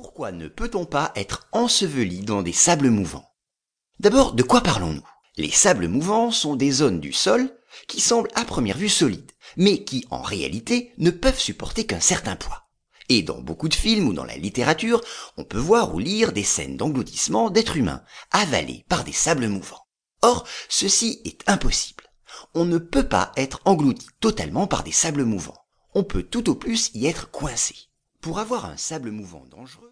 Pourquoi ne peut-on pas être enseveli dans des sables mouvants? D'abord, de quoi parlons-nous? Les sables mouvants sont des zones du sol qui semblent à première vue solides, mais qui en réalité ne peuvent supporter qu'un certain poids. Et dans beaucoup de films ou dans la littérature, on peut voir ou lire des scènes d'engloutissement d'êtres humains avalés par des sables mouvants. Or, ceci est impossible. On ne peut pas être englouti totalement par des sables mouvants. On peut tout au plus y être coincé. Pour avoir un sable mouvant dangereux,